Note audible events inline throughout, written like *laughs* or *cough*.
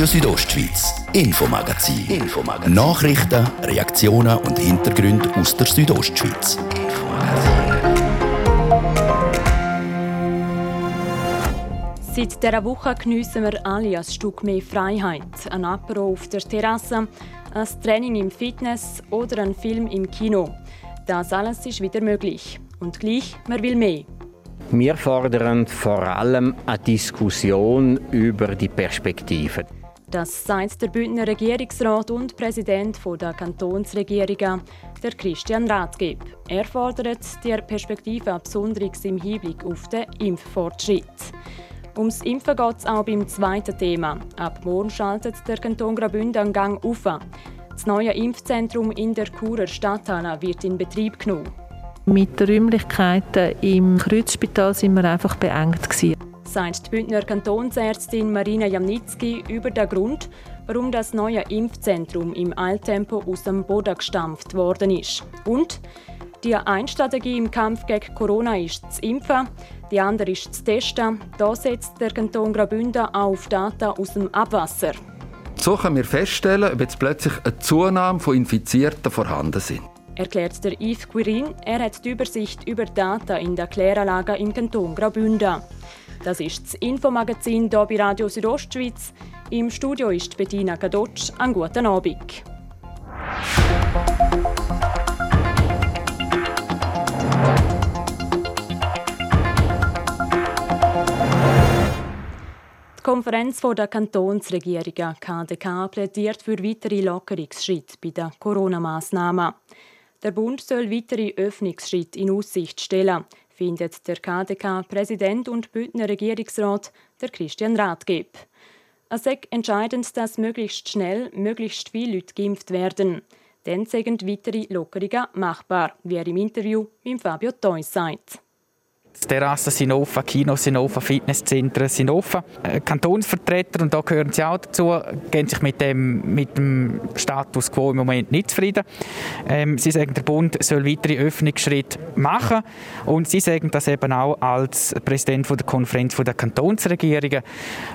Radio Südostschweiz, Infomagazin. Infomagazin. Nachrichten, Reaktionen und Hintergründe aus der Südostschweiz. Seit dieser Woche geniessen wir alle ein Stück mehr Freiheit. Ein Apero auf der Terrasse, ein Training im Fitness oder ein Film im Kino. Das alles ist wieder möglich. Und gleich, man will mehr. Wir fordern vor allem eine Diskussion über die Perspektiven. Das sagt der Bündner Regierungsrat und Präsident der Kantonsregierung, der Christian Rathgeb. Er fordert die Perspektive besonders im Hinblick auf den Impffortschritt. Ums Impfen geht es auch beim zweiten Thema. Ab morgen schaltet der Kanton Graubünden einen Gang auf. Das neue Impfzentrum in der Churer Stadthalle wird in Betrieb genommen. Mit den Räumlichkeiten im Kreuzspital sind wir einfach beengt. Gewesen. Sagt die Bündner Kantonsärztin Marina Jamnitzki über den Grund, warum das neue Impfzentrum im Eiltempo aus dem Boden gestampft worden ist. Und die eine Strategie im Kampf gegen Corona ist das Impfen, die andere ist das Testen. Da setzt der Kanton Graubünden auf Daten aus dem Abwasser. So können wir feststellen, ob jetzt plötzlich eine Zunahme von Infizierten vorhanden sind erklärt der Yves Quirin. Er hat die Übersicht über Daten in der Kläranlage im Kanton Graubünden. Das ist das Infomagazin hier bei Radio Südostschweiz. Im Studio ist Bettina Kadotsch. Einen guten Abend. Die Konferenz der Kantonsregierungen KDK plädiert für weitere Lockerungsschritte bei den Corona-Massnahmen. Der Bund soll weitere Öffnungsschritte in Aussicht stellen, findet der KDK-Präsident und Bündner Regierungsrat der Christian Rathgeb. Es ist entscheidend, dass möglichst schnell möglichst viele Leute geimpft werden. Dann sind weitere Lockerungen machbar, wie er im Interview mit Fabio Theus sagt. Terrassen sind offen, Kinos sind offen, Fitnesszentren sind offen. Äh, Kantonsvertreter, und da gehören sie auch dazu, gehen sich mit dem, mit dem Status quo im Moment nicht zufrieden. Ähm, sie sagen, der Bund soll weitere Öffnungsschritte machen und sie sagen das eben auch als Präsident von der Konferenz der Kantonsregierungen.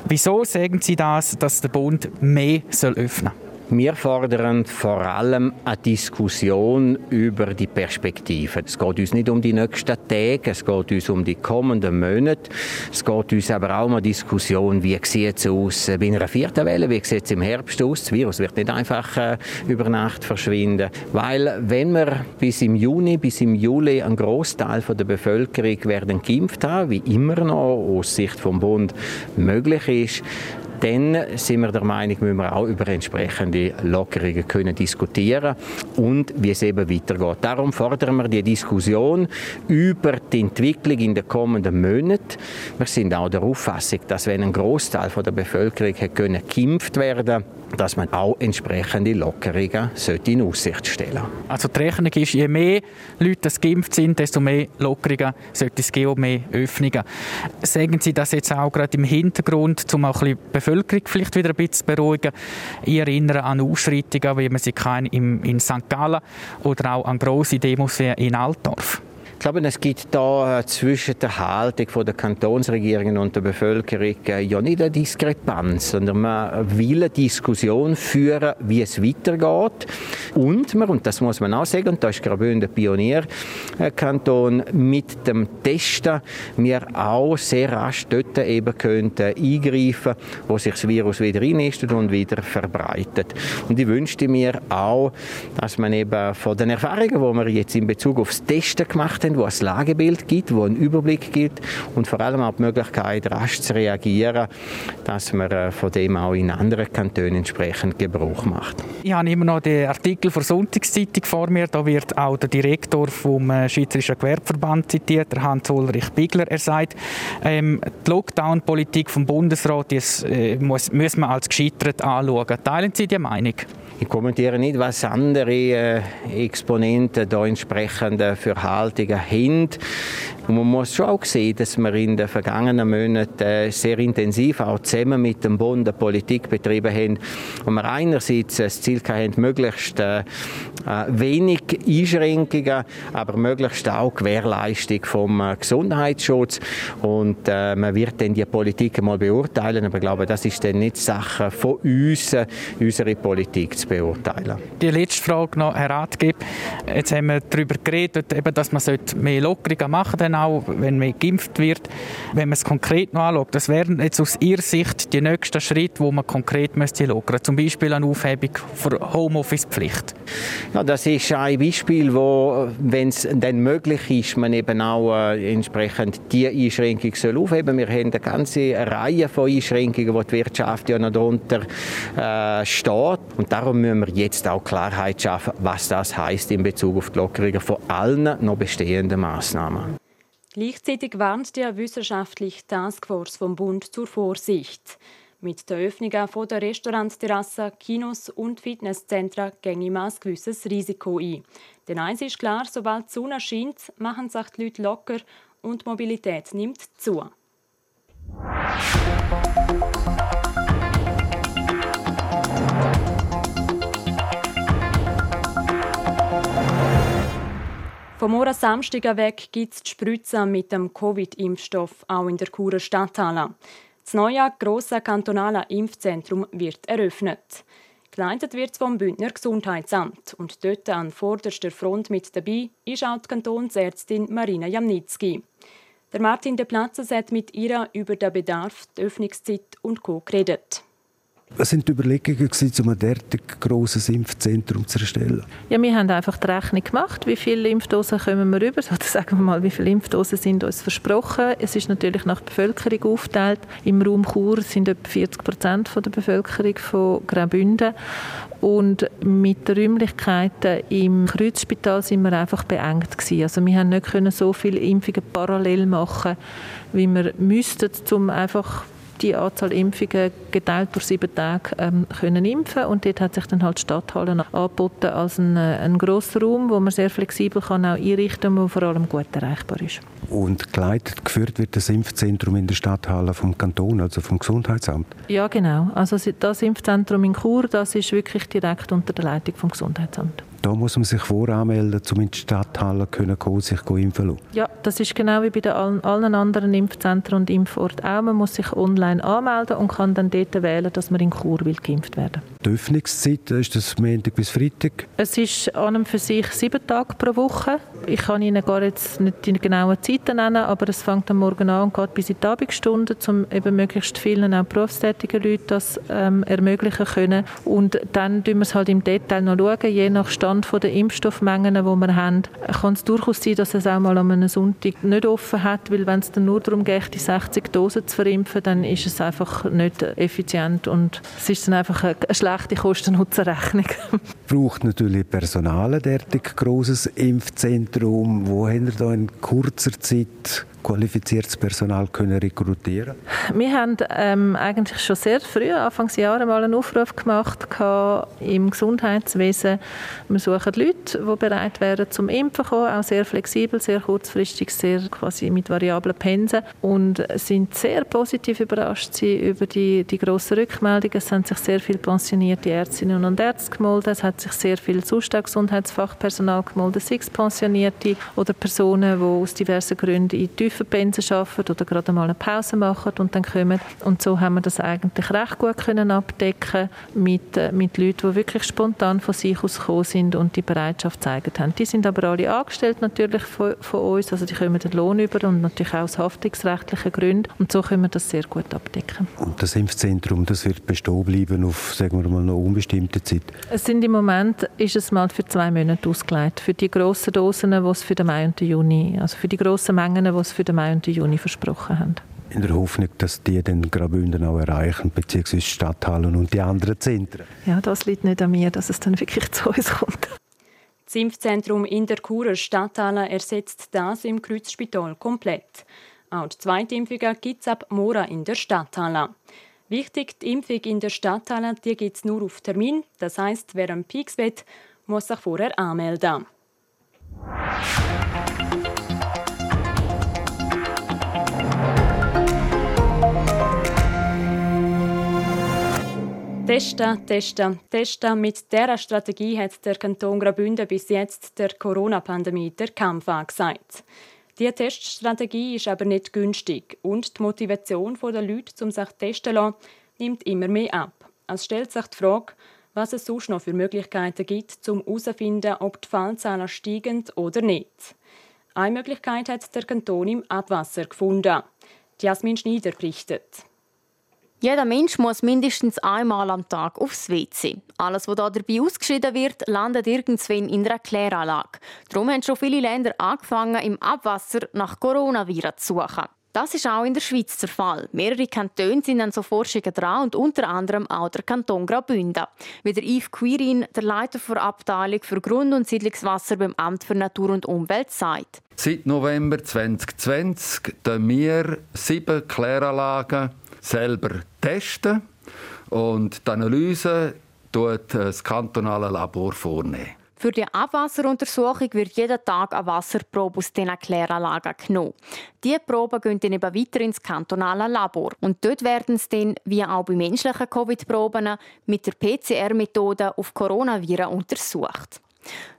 Wieso sagen sie das, dass der Bund mehr soll öffnen soll? Wir fordern vor allem eine Diskussion über die Perspektiven. Es geht uns nicht um die nächsten Tage, es geht uns um die kommenden Monate. Es geht uns aber auch um eine Diskussion, wie sieht es aus bei einer vierten Welle, wie sieht es im Herbst aus. Das Virus wird nicht einfach äh, über Nacht verschwinden. Weil wenn wir bis im Juni, bis im Juli einen Großteil der Bevölkerung werden geimpft haben, wie immer noch aus Sicht vom Bund möglich ist, dann sind wir der Meinung, müssen wir auch über entsprechende Lockerungen können diskutieren und wie es eben weitergeht. Darum fordern wir die Diskussion über die Entwicklung in den kommenden Monaten. Wir sind auch der Auffassung, dass wenn ein Großteil der Bevölkerung geimpft werden dass man auch entsprechende Lockerungen in Aussicht stellen Also die Rechnung ist, je mehr Leute geimpft sind, desto mehr Lockerungen sollte es geben, mehr Öffnungen. Sagen Sie das jetzt auch gerade im Hintergrund, um auch bisschen Bevölkerung vielleicht wieder ein bisschen zu beruhigen. Ich erinnere an Ausschreitungen, wie man sie kann in St. Gallen oder auch an grosse Demos in Altdorf. Ich glaube, es gibt da äh, zwischen der Haltung der Kantonsregierung und der Bevölkerung äh, ja nicht eine Diskrepanz, sondern man will eine Diskussion führen, wie es weitergeht. Und man, und das muss man auch sagen, und da ist Graubünden der Pionierkanton, mit dem Testen wir auch sehr rasch dort eben könnten eingreifen, wo sich das Virus wieder einnistet und wieder verbreitet. Und ich wünschte mir auch, dass man eben von den Erfahrungen, die wir jetzt in Bezug aufs Testen gemacht haben, wo ein Lagebild gibt, wo ein Überblick gibt und vor allem auch die Möglichkeit, rasch zu reagieren, dass man äh, von dem auch in anderen Kantonen entsprechend Gebrauch macht. Ich habe immer noch den Artikel von Sonntagszeitung vor mir. Da wird auch der Direktor vom äh, Schweizerischen Gewerbeverband zitiert, Hans-Ulrich Bigler. Er sagt, ähm, die Lockdown-Politik vom Bundesrat die äh, muss, muss man als gescheitert anschauen. Teilen Sie die Meinung? Ich kommentiere nicht, was andere äh, Exponenten da entsprechend äh, für Haltungen haben. Und man muss schon auch sehen, dass wir in den vergangenen Monaten äh, sehr intensiv auch zusammen mit dem Bund eine Politik betrieben haben, wo wir einerseits das Ziel hatten, möglichst äh, wenig Einschränkungen, aber möglichst auch Gewährleistung vom Gesundheitsschutz. Und äh, man wird dann die Politik mal beurteilen, aber ich glaube, das ist dann nicht Sache von uns, unsere Politik zu beurteilen. Die letzte Frage noch, Herr Ratgeber. Jetzt haben wir darüber geredet, dass man mehr Lockerungen machen sollte, auch wenn mehr geimpft wird. Wenn man es konkret noch anschaut, das wären jetzt aus Ihrer Sicht die nächsten Schritte, wo man konkret müsste lockern Zum Beispiel eine Aufhebung der Homeoffice-Pflicht. Ja, das ist ein Beispiel, wo, wenn es dann möglich ist, man eben auch äh, entsprechend die Einschränkung soll aufheben. Wir haben eine ganze Reihe von Einschränkungen, wo die Wirtschaft ja noch darunter äh, steht. Und darum müssen wir jetzt auch Klarheit schaffen, was das heißt in Bezug auf die Lockerungen von allen noch bestehenden Maßnahmen. Gleichzeitig warnt die wissenschaftliche Taskforce vom Bund zur Vorsicht. Mit der Öffnung der Restaurantterrassen, Kinos und Fitnesszentren ginge man ein gewisses Risiko ein. Denn eins ist klar, sobald die Sonne scheint, machen sich die Leute locker und die Mobilität nimmt zu. Vom morgen Samstag weg gibt es die Spritze mit dem Covid-Impfstoff auch in der Churer Stadthalle. Das neue grosse kantonale Impfzentrum wird eröffnet. Geleitet wird es vom Bündner Gesundheitsamt und dort an vorderster Front mit dabei ist auch die Kantonsärztin Marina Jamnitzki. Der Martin de Platzer hat mit ihr über den Bedarf, die Öffnungszeit und Co. geredet. Was sind die Überlegungen, um ein derartig grosses Impfzentrum zu erstellen? Ja, wir haben einfach die Rechnung gemacht, wie viele Impfdosen kommen wir rüber, *laughs* oder sagen wir mal, wie viele Impfdosen sind uns versprochen. Es ist natürlich nach Bevölkerung aufgeteilt. Im Raum Chur sind etwa 40 Prozent der Bevölkerung von Graubünden. Und mit den Räumlichkeiten im Kreuzspital sind wir einfach beengt gewesen. Also wir haben nicht können so viele Impfungen parallel machen, wie wir müssten, um einfach die Anzahl Impfungen geteilt durch sieben Tage ähm, können impfen und dort hat sich dann halt die Stadthalle angeboten als ein, äh, ein grosser Raum, wo man sehr flexibel kann auch einrichten kann, und vor allem gut erreichbar ist. Und geleitet, geführt wird das Impfzentrum in der Stadthalle vom Kanton, also vom Gesundheitsamt? Ja, genau. Also das Impfzentrum in Chur, das ist wirklich direkt unter der Leitung vom Gesundheitsamt. Da muss man sich voranmelden, um in die Stadthalle können kommen, sich impfen lassen. Ja, das ist genau wie bei den allen anderen Impfzentren und Impforten auch. Man muss sich online anmelden und kann dann dort wählen, dass man in Chur will geimpft werden. Die Öffnungszeit, ist das Montag bis Freitag? Es ist an und für sich sieben Tage pro Woche. Ich kann Ihnen gar jetzt nicht die genauen Zeiten nennen, aber es fängt am Morgen an und geht bis in die Abendstunden, um eben möglichst vielen auch berufstätigen Leuten das ähm, ermöglichen können. Und dann schauen wir es halt im Detail noch schauen, je nach Stand der Impfstoffmengen, die wir haben, kann es durchaus sein, dass es auch mal an einem Sonntag nicht offen hat, weil wenn es dann nur darum geht, die 60 Dosen zu verimpfen, dann ist es einfach nicht effizient und es ist dann einfach eine schlechte Kosten-Nutzen-Rechnung. braucht natürlich Personal, derartig grosses Impfzentrum. Wo haben wir da in kurzer Zeit qualifiziertes Personal können rekrutieren? Wir haben ähm, eigentlich schon sehr früh, Anfangsjahre, mal einen Aufruf gemacht im Gesundheitswesen. Wir suchen Leute, die bereit wären zum Impfen kommen, auch sehr flexibel, sehr kurzfristig, sehr quasi mit variablen Pensen. Und sind sehr positiv überrascht über die, die grossen Rückmeldungen. Es haben sich sehr viele pensionierte Ärztinnen und Ärzte gemeldet, es hat sich sehr viel Gesundheitsfachpersonal gemeldet, sei es Pensionierte oder Personen, die aus diversen Gründen in tiefen Pensen arbeiten oder gerade mal eine Pause machen und dann kommen. Und so haben wir das eigentlich recht gut können abdecken mit, äh, mit Leuten, die wirklich spontan von sich aus gekommen sind und die Bereitschaft gezeigt haben. Die sind aber alle angestellt natürlich von, von uns, also die kommen den Lohn über und natürlich auch aus haftungsrechtlichen Gründen und so können wir das sehr gut abdecken. Und das Impfzentrum, das wird bestehen bleiben auf, sagen wir mal, noch unbestimmte Zeit? Es sind im Moment, ist es mal für zwei Monate ausgelegt. Für die grossen Dosen, die es für den Mai und den Juni, also für die grossen Mengen, die es für den Mai und den Juni versprochen haben. In der Hoffnung, dass die den Graubünden auch erreichen, beziehungsweise Stadthallen und die anderen Zentren. Ja, das liegt nicht an mir, dass es dann wirklich *laughs* zu uns kommt. Das Impfzentrum in der Churer Stadthalle ersetzt das im Kreuzspital komplett. Auch die zweite Impfung gibt es ab morgen in der Stadthalle. Wichtig, die Impfung in der Stadthalle gibt es nur auf Termin. Das heisst, wer am Peaks will, muss sich vorher anmelden. Testen, testen, testen. Mit dieser Strategie hat der Kanton Graubünden bis jetzt der Corona-Pandemie der Kampf angesagt. Diese Teststrategie ist aber nicht günstig und die Motivation der Leute, um sich testen zu lassen, nimmt immer mehr ab. Es stellt sich die Frage, was es sonst noch für Möglichkeiten gibt, um herauszufinden, ob die Fallzahlen steigen oder nicht. Eine Möglichkeit hat der Kanton im Abwasser gefunden. Jasmin Schneider berichtet. Jeder Mensch muss mindestens einmal am Tag aufs WC. Alles, was dabei ausgeschieden wird, landet irgendwann in einer Kläranlage. Darum haben schon viele Länder angefangen, im Abwasser nach Coronaviren zu suchen. Das ist auch in der Schweiz der Fall. Mehrere Kantone sind an so Forschungen dran und unter anderem auch der Kanton Graubünden. Wie der Yves Quirin, der Leiter der Abteilung für Grund- und Siedlungswasser beim Amt für Natur und Umwelt, sagt. Seit November 2020 testen wir sieben Kläranlagen selber testen und die Analyse tut das kantonale Labor vornehmen. Für die Abwasseruntersuchung wird jeden Tag eine Wasserprobe aus diesen Kläranlagen genommen. Diese Proben gehen dann eben weiter ins kantonale Labor. Und dort werden sie dann, wie auch bei menschlichen Covid-Proben, mit der PCR-Methode auf Coronaviren untersucht.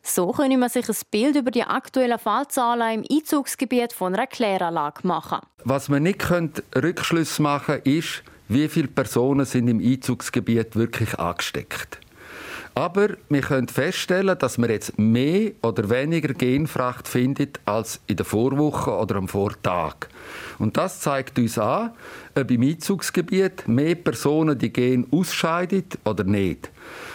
So können man sich ein Bild über die aktuellen Fallzahlen im Einzugsgebiet von einer Kläranlage machen. Was man nicht Rückschluss machen können, ist, wie viele Personen sind im Einzugsgebiet wirklich angesteckt. Aber wir können feststellen, dass man jetzt mehr oder weniger Genfracht findet als in der Vorwoche oder am Vortag. Und das zeigt uns an, ob im Einzugsgebiet mehr Personen die Gen ausscheiden oder nicht.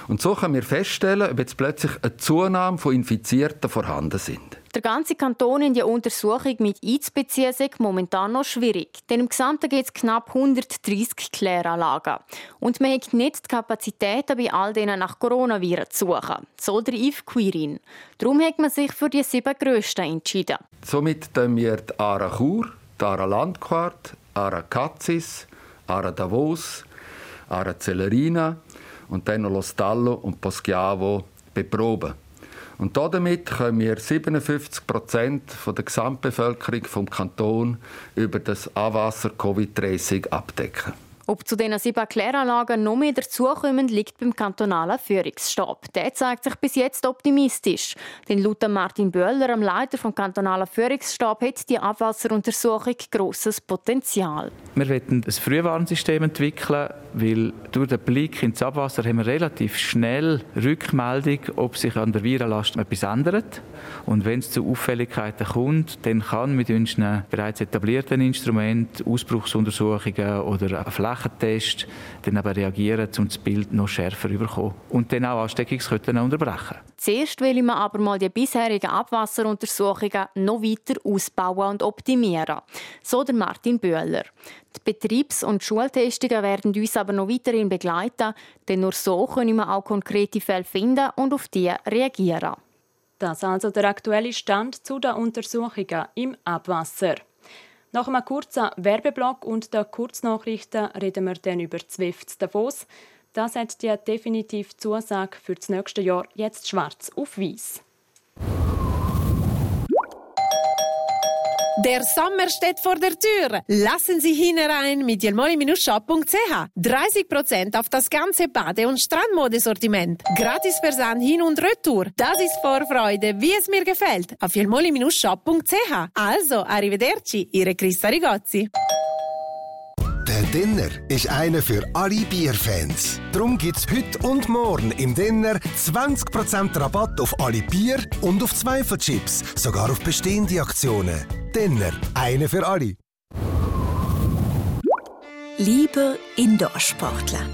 Und so können wir feststellen, ob jetzt plötzlich eine Zunahme von Infizierten vorhanden sind. Der ganze Kanton in die Untersuchung mit einzubeziehen, ist momentan noch schwierig. Denn im Gesamten gibt es knapp 130 Kläranlagen. Und man hat nicht die Kapazitäten, bei all denen nach Coronaviren zu suchen. So der Yves Quirin. Darum hat man sich für die sieben grössten entschieden. Somit tun wir die Ara Chur, die Ara Landquart, Ara Katzis, Ara Davos, Ara Celerina und dann noch Lo Stallo und Poschiavo beproben. Und damit können wir 57 Prozent der Gesamtbevölkerung vom Kanton über das Anwasser-Covid-Tracing abdecken. Ob zu diesen sieben Kläranlagen noch mehr dazukommen, liegt beim kantonalen Führungsstab. Der zeigt sich bis jetzt optimistisch. Denn laut Martin Böller, dem Leiter des kantonalen Führungsstab, hat die Abwasseruntersuchung grosses Potenzial. Wir wollen ein Frühwarnsystem entwickeln, weil durch den Blick ins Abwasser haben wir relativ schnell Rückmeldung, ob sich an der Virenlast etwas ändert. Und wenn es zu Auffälligkeiten kommt, dann kann mit unseren bereits etablierten Instrumenten, Ausbruchsuntersuchungen oder Flächen Flächentest dann aber reagieren, um das Bild noch schärfer zu bekommen und dann auch Ansteckungsketten unterbrechen. Zuerst will man aber mal die bisherigen Abwasseruntersuchungen noch weiter ausbauen und optimieren. So der Martin Böhler. Die Betriebs- und Schultestungen werden uns aber noch weiterhin begleiten, denn nur so können wir auch konkrete Fälle finden und auf die reagieren. Das also der aktuelle Stand zu den Untersuchungen im Abwasser. Nach einem kurzen Werbeblock und der Kurznachrichten reden wir dann über Zwift Davos. Das hat die definitive Zusage für das nächste Jahr jetzt schwarz auf weiß. Der Sommer steht vor der Tür. Lassen Sie hinein mit jelmoli-shop.ch. 30% auf das ganze Bade- und Strandmodesortiment. Gratis Versand hin und retour. Das ist Vorfreude, wie es mir gefällt. Auf jelmoli-shop.ch. Also, arrivederci, Ihre Christa Rigozzi. Dinner ist einer für alle Bierfans. Darum gibt's heute und morgen im Dinner 20% Rabatt auf alle Bier und auf Zweifelchips, sogar auf bestehende Aktionen. Dinner, eine für alle. Liebe Indoor-Sportler,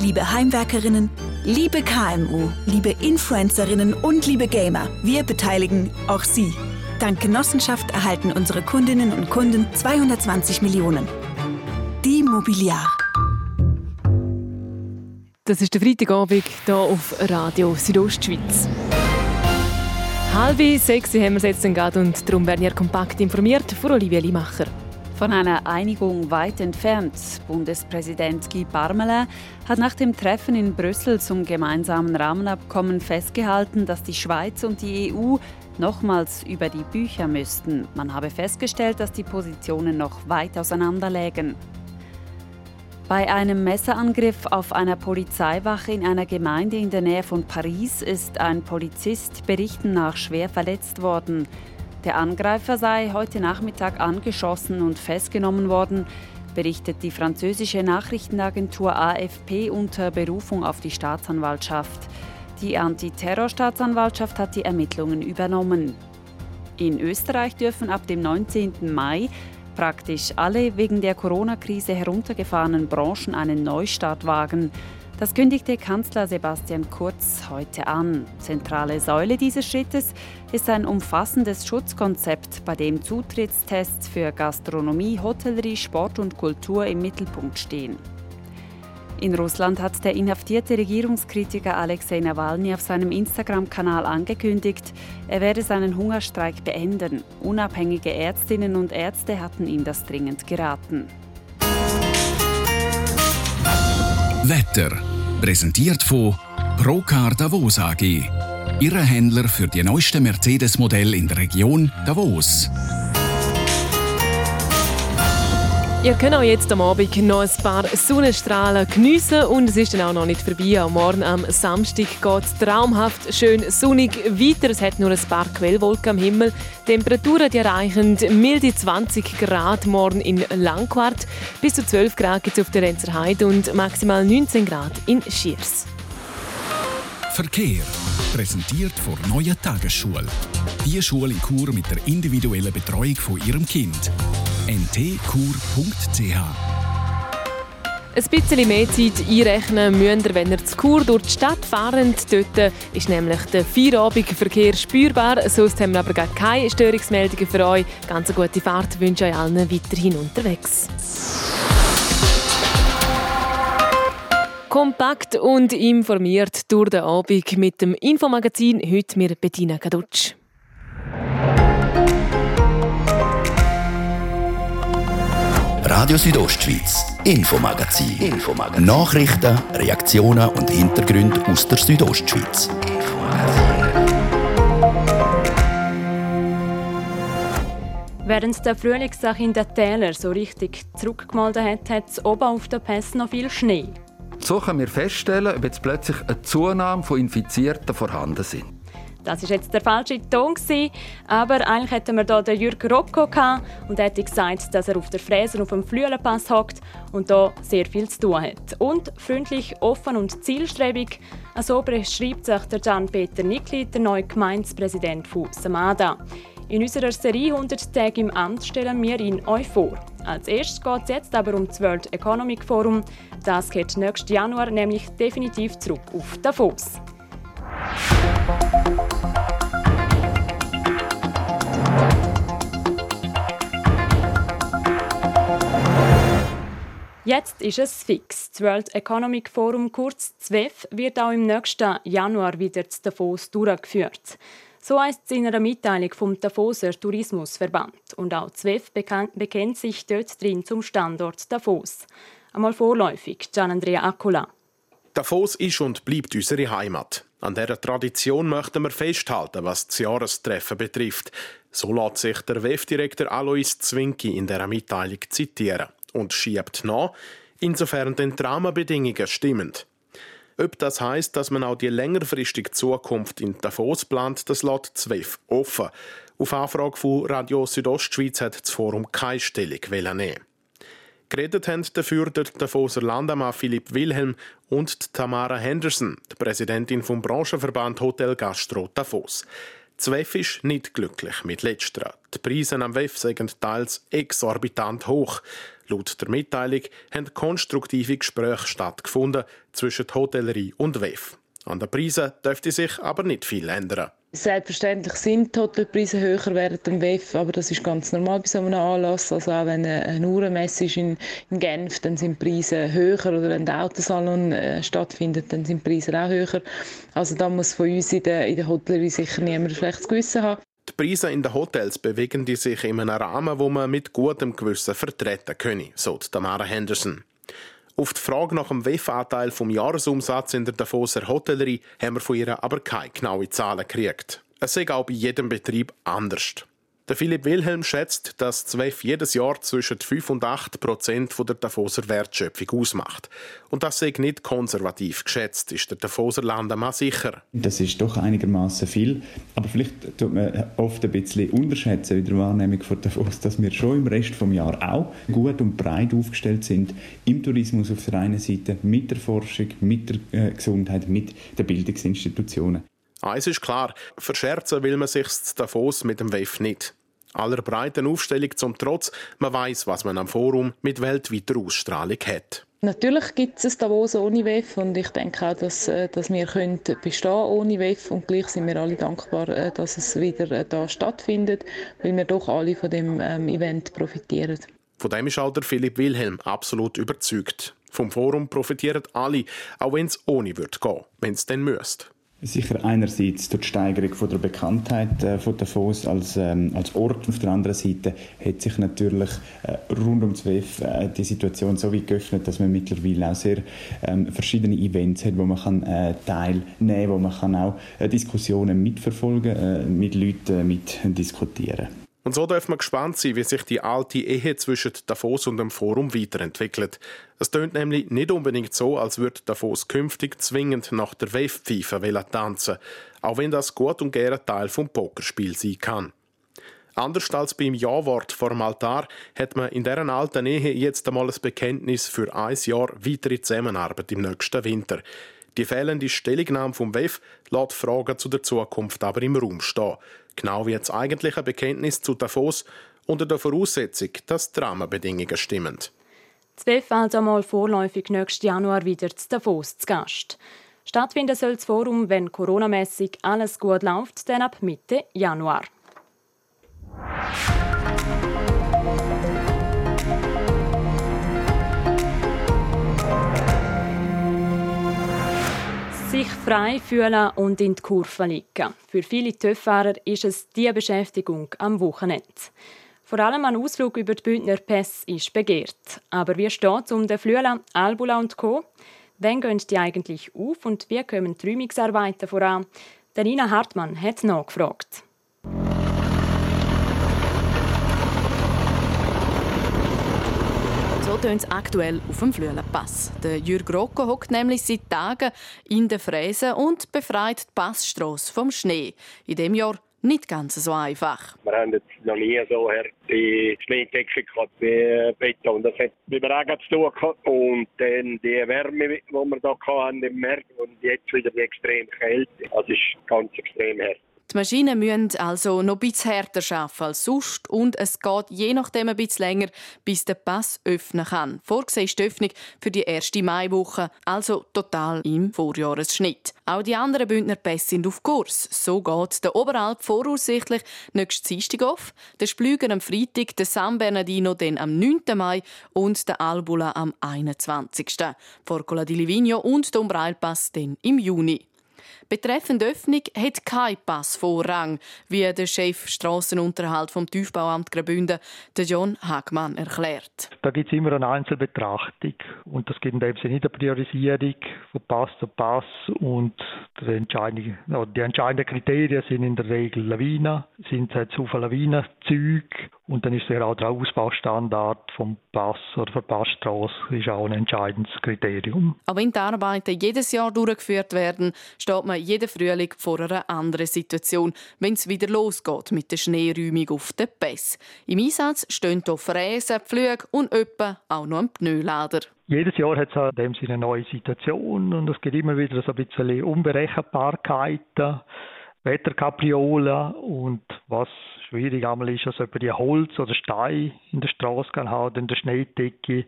liebe Heimwerkerinnen, liebe KMU, liebe Influencerinnen und liebe Gamer, wir beteiligen auch Sie. Dank Genossenschaft erhalten unsere Kundinnen und Kunden 220 Millionen. Die Mobiliar. Das ist der Freitagabend hier auf Radio Südostschweiz. Halb sechs haben wir es jetzt gerade und darum werden wir kompakt informiert von Olivia Limacher. Von einer Einigung weit entfernt. Bundespräsident Guy Parmelin hat nach dem Treffen in Brüssel zum gemeinsamen Rahmenabkommen festgehalten, dass die Schweiz und die EU nochmals über die Bücher müssten. Man habe festgestellt, dass die Positionen noch weit auseinander lägen. Bei einem Messerangriff auf einer Polizeiwache in einer Gemeinde in der Nähe von Paris ist ein Polizist Berichten nach schwer verletzt worden. Der Angreifer sei heute Nachmittag angeschossen und festgenommen worden, berichtet die französische Nachrichtenagentur AFP unter Berufung auf die Staatsanwaltschaft. Die Antiterrorstaatsanwaltschaft hat die Ermittlungen übernommen. In Österreich dürfen ab dem 19. Mai praktisch alle wegen der Corona-Krise heruntergefahrenen Branchen einen Neustart wagen. Das kündigte Kanzler Sebastian Kurz heute an. Zentrale Säule dieses Schrittes ist ein umfassendes Schutzkonzept, bei dem Zutrittstests für Gastronomie, Hotellerie, Sport und Kultur im Mittelpunkt stehen. In Russland hat der inhaftierte Regierungskritiker Alexei Nawalny auf seinem Instagram-Kanal angekündigt, er werde seinen Hungerstreik beenden. Unabhängige Ärztinnen und Ärzte hatten ihm das dringend geraten. Wetter. Präsentiert von Procar Davos AG. Ihre Händler für die neuesten Mercedes-Modelle in der Region Davos. Ihr könnt auch jetzt am Abend noch ein paar Sonnenstrahlen geniessen und es ist dann auch noch nicht vorbei. Am Morgen am Samstag geht es traumhaft schön sonnig weiter. Es hat nur ein paar Quellwolken am Himmel. Temperaturen die erreichen milde 20 Grad morgen in Langquart. Bis zu 12 Grad gibt es auf der Renzer Heide und maximal 19 Grad in Schiers. Verkehr. Präsentiert von Neue Tagesschule. Die Schule in Chur mit der individuellen Betreuung von Ihrem Kind ntkur.ch. Ein bisschen mehr Zeit einrechnen müsst ihr, wenn ihr zu Kur durch die Stadt fahrt. Dort ist nämlich der Feierabendverkehr spürbar. Sonst haben wir aber gar keine Störungsmeldungen für euch. Ganz eine gute Fahrt wünsche ich euch allen weiterhin unterwegs. Kompakt und informiert durch den Abend mit dem Infomagazin. Heute mit Bettina Kadutsch. Radio Südostschweiz, Infomagazin. Infomagazin. Nachrichten, Reaktionen und Hintergründe aus der Südostschweiz. Während der Frühlingssache in den Tälern so richtig zurückgemalt hat, hat es oben auf der Pässe noch viel Schnee. So können wir feststellen, ob jetzt plötzlich eine Zunahme von Infizierten vorhanden sind. Das ist jetzt der falsche Ton aber eigentlich hätten wir hier den Jürg Rocco gehabt und er hätte gesagt, dass er auf der Fräse auf dem Flüelenpass hockt und da sehr viel zu tun hat. Und freundlich, offen und zielstrebig, so beschreibt sich der Gian-Peter Nickli, der neue Gemeindepräsident von Samada. In unserer Serie 100 Tage im Amt stellen wir ihn euch vor. Als erstes geht es jetzt aber um das World Economic Forum. Das geht nächsten Januar nämlich definitiv zurück auf Davos. Jetzt ist es fix. Das World Economic Forum, kurz ZWEF, wird auch im nächsten Januar wieder zu Davos durchgeführt. So heißt es in einer Mitteilung vom Davoser Tourismusverband. Und auch ZWEF bekennt sich dort drin zum Standort Davos. Einmal vorläufig, Gian Andrea Accola. Davos ist und bleibt unsere Heimat. An dieser Tradition möchten wir festhalten, was das Jahrestreffen betrifft. So lässt sich der WEF-Direktor Alois Zwinki in dieser Mitteilung zitieren und schiebt nach, insofern den Traumabedingungen stimmend. Ob das heißt, dass man auch die längerfristige Zukunft in Davos plant, das lässt ZWEF offen. Auf Anfrage von Radio Südostschweiz hat das Forum keine Stellung nehmen. Geredet haben dafür der Davoser Landamann Philipp Wilhelm und Tamara Henderson, die Präsidentin vom Branchenverband Hotel Gastro Davos. Das WEF ist nicht glücklich mit letzterer. Die Preise am WEF sind teils exorbitant hoch. Laut der Mitteilung haben konstruktive Gespräche stattgefunden zwischen Hotellerie und WEF. An den Preisen dürfte sich aber nicht viel ändern. Selbstverständlich sind die Hotelpreise höher während dem WEF, aber das ist ganz normal bei so einem Anlass. Also auch wenn eine Uhrenmesse ist in, in Genf, dann sind die Preise höher oder wenn der Autosalon äh, stattfindet, dann sind die Preise auch höher. Also da muss von uns in der, in der Hotellerie sicher niemand ein schlechtes Gewissen haben. Die Preise in den Hotels bewegen die sich in einem Rahmen, wo man mit gutem Gewissen vertreten könne, so Tamara Henderson. Auf die Frage nach dem WEF-Anteil vom Jahresumsatz in der Davoser Hotellerie haben wir von ihr aber keine genauen Zahlen gekriegt. Es sei auch bei jedem Betrieb anders. Der Philipp Wilhelm schätzt, dass ZWEF jedes Jahr zwischen 5 und 8 Prozent der Davoser Wertschöpfung ausmacht. Und das sei nicht konservativ geschätzt, ist der Davoser Landemann sicher. Das ist doch einigermaßen viel. Aber vielleicht tut man oft ein bisschen unterschätzen in der Wahrnehmung von Davos, dass wir schon im Rest des Jahres auch gut und breit aufgestellt sind. Im Tourismus auf der einen Seite, mit der Forschung, mit der äh, Gesundheit, mit den Bildungsinstitutionen. Eins ist klar, verscherzen will man sich Davos mit dem WEF nicht. Aller breiten Aufstellung zum Trotz, man weiß, was man am Forum mit weltweiter Ausstrahlung hat. Natürlich gibt es Davos ohne WEF und ich denke auch, dass, äh, dass wir können bestehen ohne WEF und gleich sind wir alle dankbar, äh, dass es wieder äh, da stattfindet, weil wir doch alle von dem ähm, Event profitieren. Von dem ist auch der Philipp Wilhelm absolut überzeugt. Vom Forum profitieren alle, auch wenn es ohne wird gehen, wenn es denn müsste. Sicher einerseits durch die Steigerung von der Bekanntheit äh, von Davos als, ähm, als Ort. Auf der anderen Seite hat sich natürlich äh, rund um WEF äh, die Situation so weit geöffnet, dass man mittlerweile auch sehr ähm, verschiedene Events hat, wo man kann, äh, teilnehmen kann, wo man kann auch äh, Diskussionen mitverfolgen äh, mit Leuten äh, mit diskutieren und so darf man gespannt sein, wie sich die alte Ehe zwischen Davos und dem Forum weiterentwickelt. Es tönt nämlich nicht unbedingt so, als würde Davos künftig zwingend nach der Wave-Pfeife tanzen, auch wenn das gut und gerne Teil vom Pokerspiel sein kann. Anders als beim Ja-Wort vor dem Altar hat man in deren alten Ehe jetzt einmal ein Bekenntnis für ein Jahr weitere Zusammenarbeit im nächsten Winter. Die fehlende Stellungnahme vom WEF lässt Fragen zu der Zukunft aber im Raum stehen. Genau wie das eigentliche Bekenntnis zu Davos unter der Voraussetzung, dass die Rahmenbedingungen stimmen. WEF also mal vorläufig nächsten Januar wieder zu Davos zu Gast. Stattfinden soll das Forum, wenn coronamäßig alles gut läuft, dann ab Mitte Januar. Sich frei fühlen und in die Kurve liegen. Für viele TÜV-Fahrer ist es die Beschäftigung am Wochenende. Vor allem ein Ausflug über die Bündner Pässe ist begehrt. Aber wie steht es um den Flüelen, Albula und Co.? Wann gehen die eigentlich auf und wie kommen die Räumungsarbeiten voran? Nina Hartmann hat nachgefragt. So tönt es aktuell auf dem Flüelenpass. Der Jürg Rocco hockt nämlich seit Tagen in der Fräse und befreit die Passstrasse vom Schnee. In dem Jahr nicht ganz so einfach. Wir haben jetzt noch nie so harte Schneedecke gehabt wie Beton. Das hat mit dem Regen zu tun gehabt. Und dann die Wärme, die wir hier hatten im März und jetzt wieder die extreme Kälte. Das ist ganz extrem hart. Die Maschinen müssen also noch ein bisschen härter arbeiten als sonst und es geht je nachdem ein bisschen länger, bis der Pass öffnen kann. Vorgesehen ist die Öffnung für die erste Maiwoche, also total im Vorjahresschnitt. Auch die anderen Bündner Pässe sind auf Kurs. So geht der Oberalp voraussichtlich nächsten Dienstag auf, der Splüger am Freitag, der San Bernardino dann am 9. Mai und der Albula am 21. Forcola di Livigno und der Umbrailpass dann im Juni. Betreffend Öffnung hat kein Pass Vorrang, wie der Chef Strassenunterhalt vom Tiefbauamt Graubünden, der John Hagmann, erklärt. Da gibt es immer eine Einzelbetrachtung und das gibt in dem Sinne nicht eine Priorisierung von Pass zu Pass und die entscheidenden, die entscheidenden Kriterien sind in der Regel Lawinen, sind es zu viele Lawinenzüge und dann ist ja auch der Ausbaustandard vom Pass oder der Passstrasse ist auch ein entscheidendes Kriterium. Auch wenn die Arbeiten jedes Jahr durchgeführt werden, steht man jeden Frühling vor einer anderen Situation, wenn es wieder losgeht mit der Schneeräumung auf den Pässe. Im Einsatz stehen hier Fräsen, Pflüge und öppe auch noch ein Pneulader. Jedes Jahr hat es in dem Sinne eine neue Situation und es gibt immer wieder so ein bisschen Unberechenbarkeiten. Wetterkapriolen und was schwierig einmal ist, dass über die Holz oder Stein in der Straße kann haben, in der Schneedecke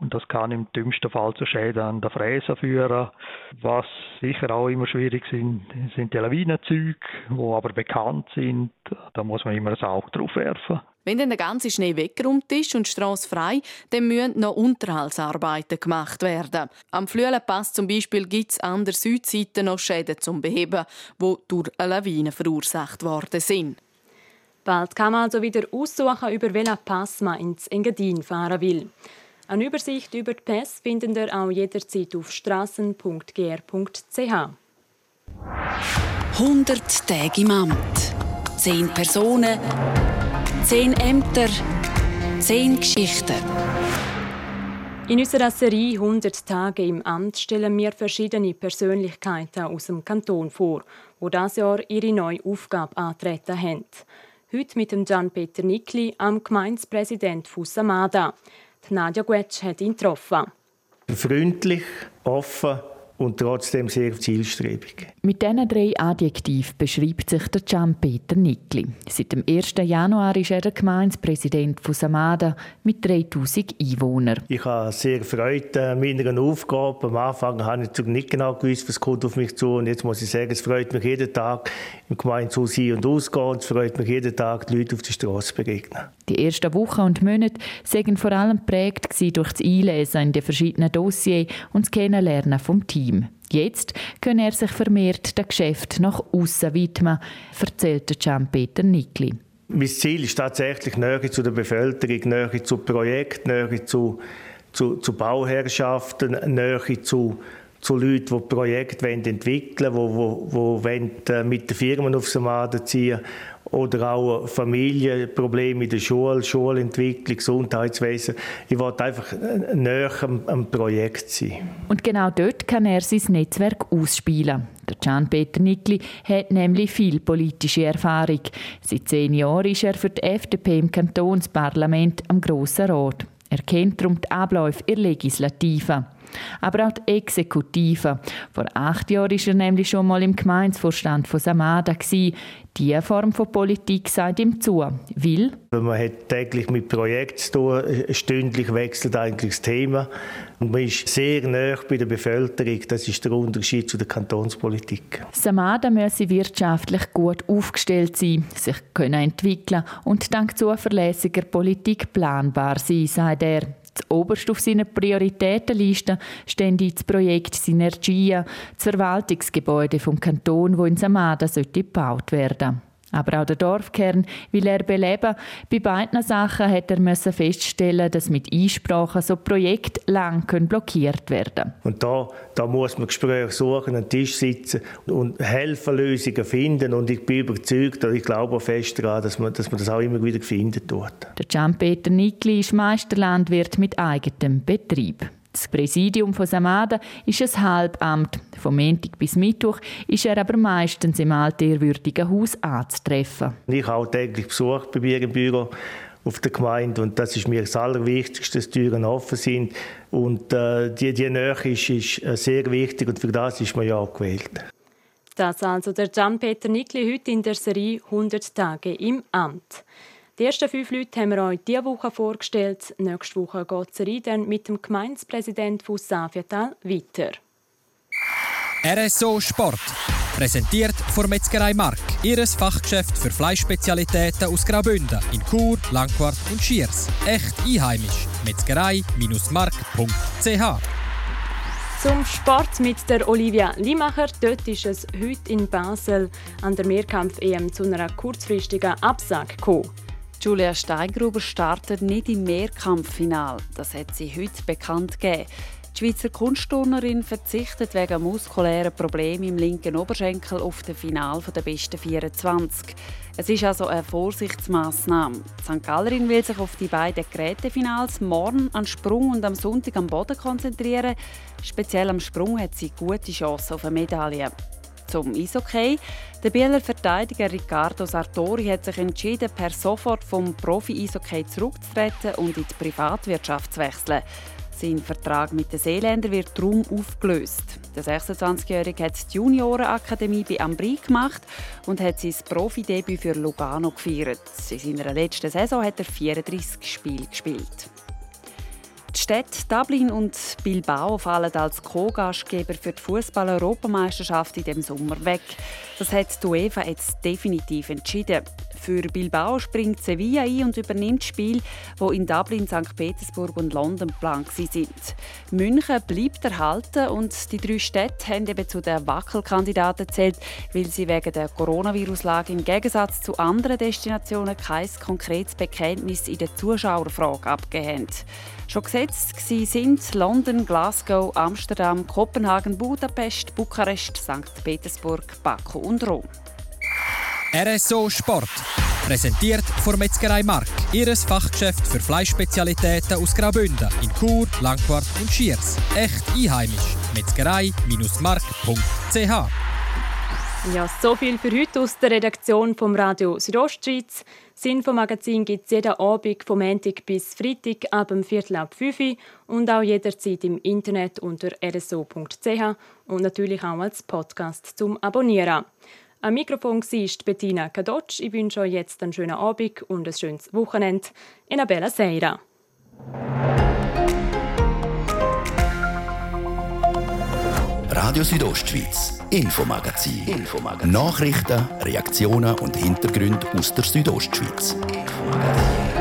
und das kann im dümmsten Fall zu Schäden an der Fräse führen. Was sicher auch immer schwierig sind, sind die Lawinenzüge, die aber bekannt sind. Da muss man immer ein Auge drauf werfen. Wenn dann der ganze Schnee weggeräumt ist und die Strasse frei, dann müssen noch Unterhaltsarbeiten gemacht werden. Am Flüelenpass zum Beispiel gibt es an der Südseite noch Schäden zum Beheben, die durch eine Lawine verursacht worden sind. Bald kann man also wieder aussuchen, über welchen Pass man ins Engadin fahren will. Eine Übersicht über die Pässe finden ihr auch jederzeit auf strassen.gr.ch. 100 Tage im Amt. 10 Personen, Zehn Ämter, zehn Geschichten. In unserer Serie 100 Tage im Amt stellen wir verschiedene Persönlichkeiten aus dem Kanton vor, die dieses Jahr ihre neue Aufgabe antreten haben. Heute mit dem Gian-Peter Nickli, am Gemeindepräsident Fussamada. Nadja Guetsch hat ihn getroffen. Freundlich, offen, und trotzdem sehr zielstrebig. Mit diesen drei Adjektiven beschreibt sich der Gian-Peter Nickli. Seit dem 1. Januar ist er der Gemeindepräsident von Samada mit 3000 Einwohnern. Ich habe sehr Freude an meiner Aufgabe. Am Anfang habe ich nicht genau gewusst, was kommt auf mich zu. Und jetzt muss ich sagen, es freut mich jeden Tag, im Gemeindehaus ein- und ausgehen. Es freut mich jeden Tag, die Leute auf der Straße begegnen. Die ersten Wochen und Monate waren vor allem geprägt durch das Einlesen in die verschiedenen Dossiers und das Kennenlernen vom Team. Jetzt könne er sich vermehrt dem Geschäft nach außen widmen, erzählt Gian-Peter Nickli. Mein Ziel ist tatsächlich Nähe zu der Bevölkerung, Nähe zu Projekten, Nähe zu, zu, zu Bauherrschaften, Nähe zu zu Leuten, die Projekte entwickeln wollen, die, die, die mit den Firmen aufs Maden ziehen oder auch Familienprobleme in der Schule, Schulentwicklung, Gesundheitswesen. Ich wollte einfach näher am, am Projekt sein. Und genau dort kann er sein Netzwerk ausspielen. Der Gian-Peter Nickli hat nämlich viel politische Erfahrung. Seit zehn Jahren ist er für die FDP im Kantonsparlament am Grossen Rat. Er kennt darum die Abläufe in der Legislative aber auch die Exekutive. Vor acht Jahren war er nämlich schon mal im Gemeindevorstand von Samada. Diese Form von Politik sagt ihm zu. Weil man hat täglich mit Projekten zu tun, stündlich wechselt eigentlich das Thema. Und man ist sehr nah bei der Bevölkerung. Das ist der Unterschied zu der Kantonspolitik. Samada müsse wirtschaftlich gut aufgestellt sein, sich können entwickeln und dank zuverlässiger Politik planbar sein, sagt er. Oberst auf seiner Prioritätenliste stehen das Projekt Synergia, das Verwaltungsgebäude vom Kanton, wo in Samada gebaut werden sollte. Aber auch der Dorfkern will er beleben. Bei beiden Sachen hat er müssen feststellen, dass mit Einsprachen so Projekte lang blockiert werden Und da, da muss man Gespräche suchen, an den Tisch sitzen und helfen, Lösungen finden. Und ich bin überzeugt, oder ich glaube auch fest daran, dass man, dass man das auch immer wieder finden tut. Der Gian-Peter Nickli ist Meisterlandwirt mit eigenem Betrieb. Das Präsidium von Samada ist ein Halbamt. Vom Montag bis Mittwoch ist er aber meistens im altehrwürdigen Haus anzutreffen. Ich habe täglich Besuch bei mir im Büro auf der Gemeinde und das ist mir das Allerwichtigste, dass die Türen offen sind und äh, die, die Nähe ist, ist äh, sehr wichtig und für das ist man ja auch gewählt. Das also der Gian-Peter Nickli heute in der Serie 100 Tage im Amt. Die ersten fünf Leute haben wir euch diese Woche vorgestellt. Nächste Woche geht es dann mit dem Gemeindepräsidenten von Safiatal weiter. RSO Sport. Präsentiert von Metzgerei Mark. Ihres Fachgeschäft für Fleischspezialitäten aus Graubünden in Chur, Langquart und Schiers. Echt einheimisch. Metzgerei-mark.ch zum Sport mit der Olivia Limacher. Dort ist es heute in Basel an der Mehrkampf-EM zu einer kurzfristigen Absage gekommen. Julia Steigruber startet nicht im Mehrkampffinal. Das hat sie heute bekannt gegeben. Die Schweizer Kunstturnerin verzichtet wegen muskulären Problemen im linken Oberschenkel auf das Final der besten 24. Es ist also eine Vorsichtsmaßnahme. St. Gallerin will sich auf die beiden Gerätefinals morgen an Sprung und am Sonntag am Boden konzentrieren. Speziell am Sprung hat sie gute Chancen auf eine Medaille zum Eishockey. Der Bieler Verteidiger Riccardo Sartori hat sich entschieden, per sofort vom Profi-Eishockey zurückzutreten und in die Privatwirtschaft zu wechseln. Sein Vertrag mit den Seeländern wird darum aufgelöst. Der 26-Jährige hat die Juniorenakademie bei Ambri gemacht und hat sein Profidebüt für Lugano gefeiert. In seiner letzten Saison hat er 34 Spiele gespielt. Die Städte Dublin und Bilbao fallen als Co-Gastgeber für die Fußball-Europameisterschaft in dem Sommer weg. Das hat die UEFA jetzt definitiv entschieden. Für Bilbao springt Sevilla ein und übernimmt Spiel, wo in Dublin, St. Petersburg und London geplant sind. München bleibt erhalten und die drei Städte haben eben zu den Wackelkandidaten zählt, weil sie wegen der Coronavirus-Lage im Gegensatz zu anderen Destinationen kein konkretes Bekenntnis in der Zuschauerfrage abgegeben. Schon gesetzt sind London, Glasgow, Amsterdam, Kopenhagen, Budapest, Bukarest, St. Petersburg, Baku und Rom. RSO Sport. Präsentiert von Metzgerei Mark, ihres Fachgeschäft für Fleischspezialitäten aus Graubünden in Chur, Langquart und Schiers. Echt einheimisch. Metzgerei-mark.ch Ja, so viel für heute aus der Redaktion vom Radio Südostschweiz. Das Infomagazin gibt es jeden Abend vom Montag bis Freitag ab dem Viertel ab 5 Uhr und auch jederzeit im Internet unter rso.ch und natürlich auch als Podcast zum Abonnieren. Am Mikrofon war Bettina Kadotsch. Ich wünsche euch jetzt einen schönen Abend und ein schönes Wochenende. In einer bella Seira. Radio Südostschweiz, Infomagazin. Infomagazin. Nachrichten, Reaktionen und Hintergründe aus der Südostschweiz. Infomagazin.